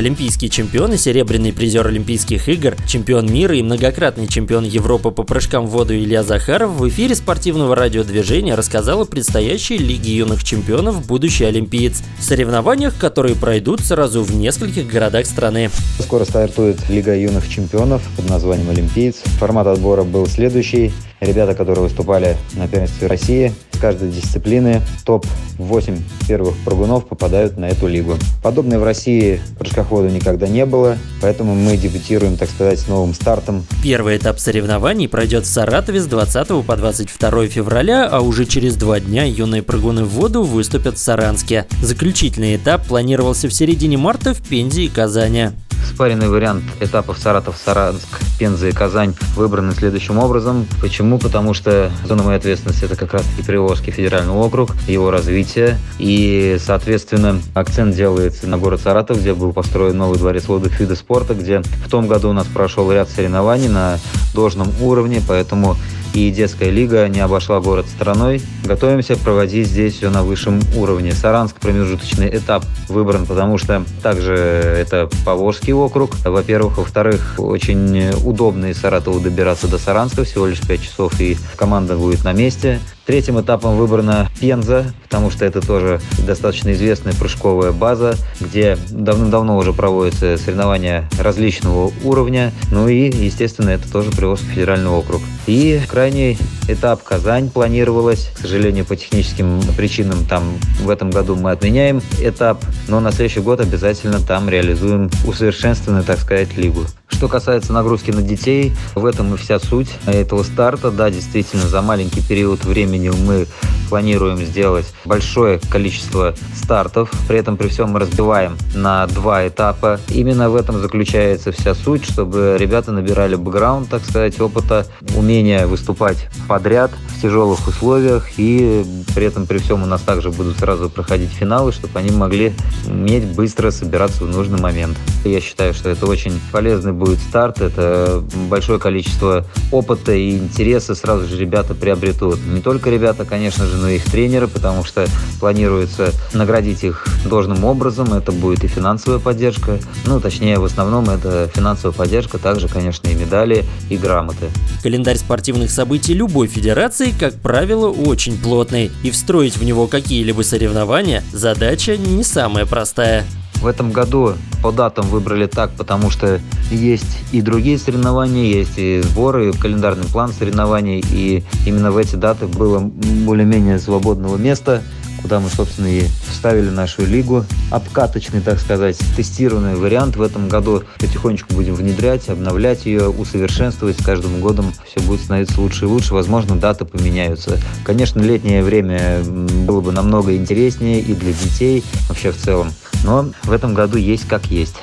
Олимпийский чемпион и серебряный призер Олимпийских игр, чемпион мира и многократный чемпион Европы по прыжкам в воду Илья Захаров в эфире спортивного радиодвижения рассказал о предстоящей Лиге юных чемпионов «Будущий олимпиец», соревнованиях, которые пройдут сразу в нескольких городах страны. Скоро стартует Лига юных чемпионов под названием «Олимпиец». Формат отбора был следующий. Ребята, которые выступали на первенстве России, с каждой дисциплины топ-8 первых прыгунов попадают на эту лигу. Подобной в России прыжкоходу никогда не было, поэтому мы дебютируем, так сказать, с новым стартом. Первый этап соревнований пройдет в Саратове с 20 по 22 февраля, а уже через два дня юные прыгуны в воду выступят в Саранске. Заключительный этап планировался в середине марта в Пензе и Казани. Спаренный вариант этапов Саратов, Саранск, Пенза и Казань выбраны следующим образом. Почему? Потому что зона моей ответственности это как раз таки Приволжский федеральный округ, его развитие. И, соответственно, акцент делается на город Саратов, где был построен новый дворец водных видов спорта, где в том году у нас прошел ряд соревнований на должном уровне, поэтому и детская лига не обошла город стороной. Готовимся проводить здесь все на высшем уровне. Саранск промежуточный этап выбран, потому что также это Поволжский округ, во-первых. Во-вторых, очень удобно из Саратова добираться до Саранска, всего лишь 5 часов, и команда будет на месте. Третьим этапом выбрана Пенза, потому что это тоже достаточно известная прыжковая база, где давно-давно уже проводятся соревнования различного уровня. Ну и, естественно, это тоже Приволжский федеральный округ. И крайний этап Казань планировалось. К сожалению, по техническим причинам там в этом году мы отменяем этап, но на следующий год обязательно там реализуем усовершенствованную, так сказать, лигу. Что касается нагрузки на детей, в этом и вся суть этого старта. Да, действительно, за маленький период времени мы планируем сделать большое количество стартов. При этом при всем мы разбиваем на два этапа. Именно в этом заключается вся суть, чтобы ребята набирали бэкграунд, так сказать, опыта, умение выступать подряд тяжелых условиях. И при этом при всем у нас также будут сразу проходить финалы, чтобы они могли уметь быстро собираться в нужный момент. Я считаю, что это очень полезный будет старт. Это большое количество опыта и интереса сразу же ребята приобретут. Не только ребята, конечно же, но и их тренеры, потому что планируется наградить их должным образом. Это будет и финансовая поддержка. Ну, точнее, в основном это финансовая поддержка, также, конечно, и медали, и грамоты. Календарь спортивных событий любой федерации, как правило, очень плотный. И встроить в него какие-либо соревнования задача не самая простая. В этом году по датам выбрали так, потому что есть и другие соревнования, есть и сборы, и календарный план соревнований, и именно в эти даты было более-менее свободного места, куда мы, собственно, и вставили нашу лигу. Обкаточный, так сказать, тестированный вариант в этом году. Потихонечку будем внедрять, обновлять ее, усовершенствовать. С каждым годом все будет становиться лучше и лучше. Возможно, даты поменяются. Конечно, летнее время было бы намного интереснее и для детей вообще в целом. Но в этом году есть как есть.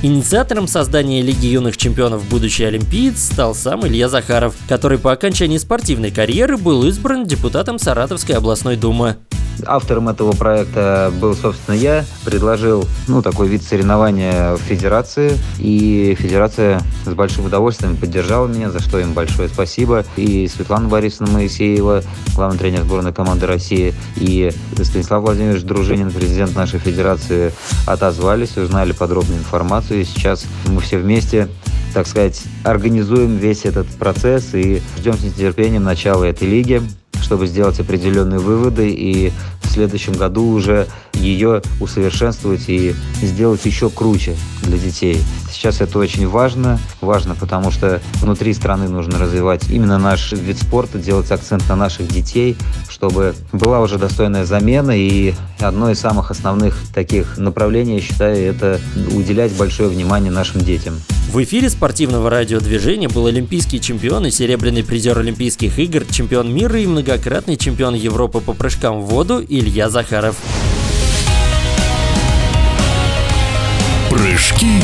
Инициатором создания Лиги юных чемпионов будущий олимпиец стал сам Илья Захаров, который по окончании спортивной карьеры был избран депутатом Саратовской областной думы. Автором этого проекта был, собственно, я. Предложил, ну, такой вид соревнования в федерации. И федерация с большим удовольствием поддержала меня, за что им большое спасибо. И Светлана Борисовна Моисеева, главный тренер сборной команды России, и Станислав Владимирович Дружинин, президент нашей федерации, отозвались, узнали подробную информацию. И сейчас мы все вместе так сказать, организуем весь этот процесс и ждем с нетерпением начала этой лиги чтобы сделать определенные выводы и в следующем году уже ее усовершенствовать и сделать еще круче для детей. Сейчас это очень важно. Важно, потому что внутри страны нужно развивать именно наш вид спорта, делать акцент на наших детей, чтобы была уже достойная замена. И одно из самых основных таких направлений, я считаю, это уделять большое внимание нашим детям. В эфире спортивного радиодвижения был олимпийский чемпион и серебряный призер Олимпийских игр, чемпион мира и многократный чемпион Европы по прыжкам в воду Илья Захаров. Прыжки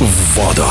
в воду.